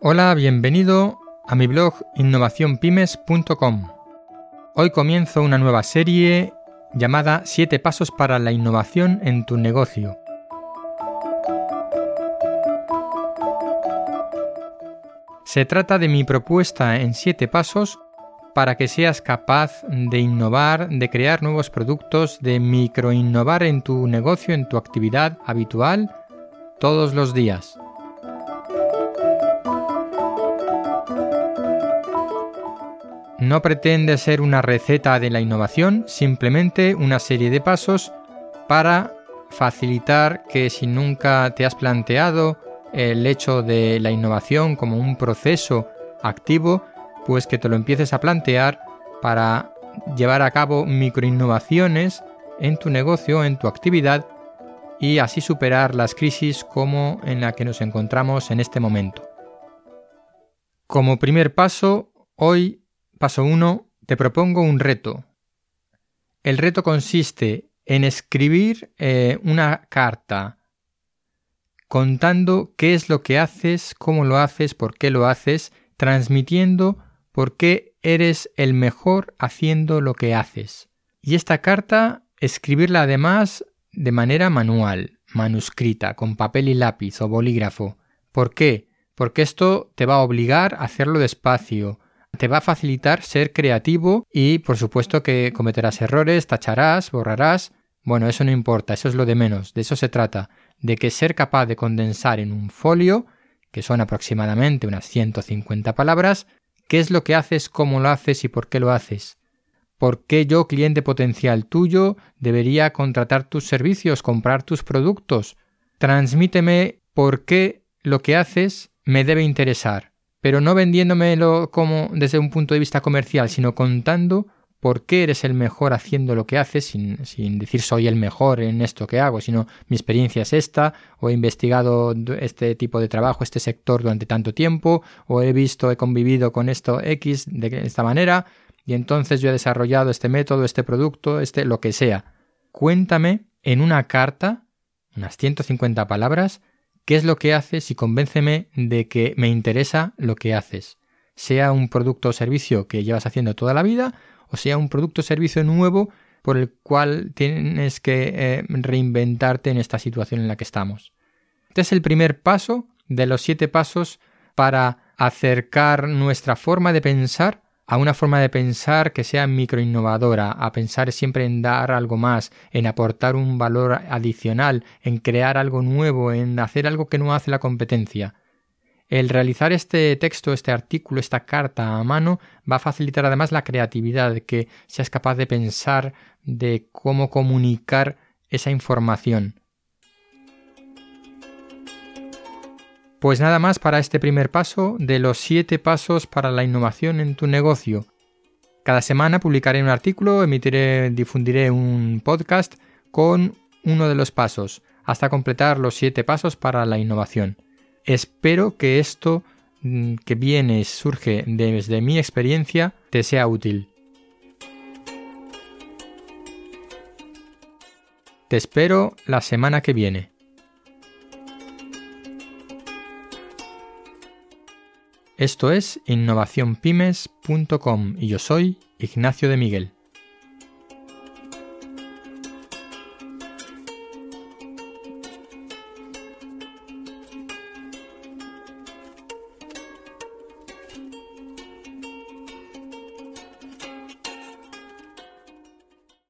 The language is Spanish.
Hola, bienvenido a mi blog innovacionpymes.com. Hoy comienzo una nueva serie llamada 7 pasos para la innovación en tu negocio. Se trata de mi propuesta en 7 pasos para que seas capaz de innovar, de crear nuevos productos, de microinnovar en tu negocio, en tu actividad habitual todos los días. No pretende ser una receta de la innovación, simplemente una serie de pasos para facilitar que si nunca te has planteado el hecho de la innovación como un proceso activo, pues que te lo empieces a plantear para llevar a cabo microinnovaciones en tu negocio, en tu actividad y así superar las crisis como en la que nos encontramos en este momento. Como primer paso, hoy Paso 1. Te propongo un reto. El reto consiste en escribir eh, una carta contando qué es lo que haces, cómo lo haces, por qué lo haces, transmitiendo por qué eres el mejor haciendo lo que haces. Y esta carta, escribirla además de manera manual, manuscrita, con papel y lápiz o bolígrafo. ¿Por qué? Porque esto te va a obligar a hacerlo despacio, te va a facilitar ser creativo y por supuesto que cometerás errores, tacharás, borrarás. Bueno, eso no importa, eso es lo de menos, de eso se trata, de que ser capaz de condensar en un folio, que son aproximadamente unas 150 palabras, qué es lo que haces, cómo lo haces y por qué lo haces. ¿Por qué yo, cliente potencial tuyo, debería contratar tus servicios, comprar tus productos? Transmíteme por qué lo que haces me debe interesar pero no vendiéndomelo como desde un punto de vista comercial, sino contando por qué eres el mejor haciendo lo que haces, sin, decir soy el mejor en esto que hago, sino mi experiencia es esta, o he investigado este tipo de trabajo, este sector durante tanto tiempo, o he visto, he convivido con esto X de esta manera, y entonces yo he desarrollado este método, este producto, este lo que sea. Cuéntame en una carta, unas 150 palabras, qué es lo que haces y convénceme de que me interesa lo que haces, sea un producto o servicio que llevas haciendo toda la vida o sea un producto o servicio nuevo por el cual tienes que eh, reinventarte en esta situación en la que estamos. Este es el primer paso de los siete pasos para acercar nuestra forma de pensar a una forma de pensar que sea microinnovadora, a pensar siempre en dar algo más, en aportar un valor adicional, en crear algo nuevo, en hacer algo que no hace la competencia. El realizar este texto, este artículo, esta carta a mano va a facilitar además la creatividad, que seas capaz de pensar de cómo comunicar esa información. Pues nada más para este primer paso de los siete pasos para la innovación en tu negocio. Cada semana publicaré un artículo, emitiré, difundiré un podcast con uno de los pasos, hasta completar los siete pasos para la innovación. Espero que esto mm, que viene, surge desde mi experiencia, te sea útil. Te espero la semana que viene. Esto es innovacionpymes.com y yo soy Ignacio de Miguel.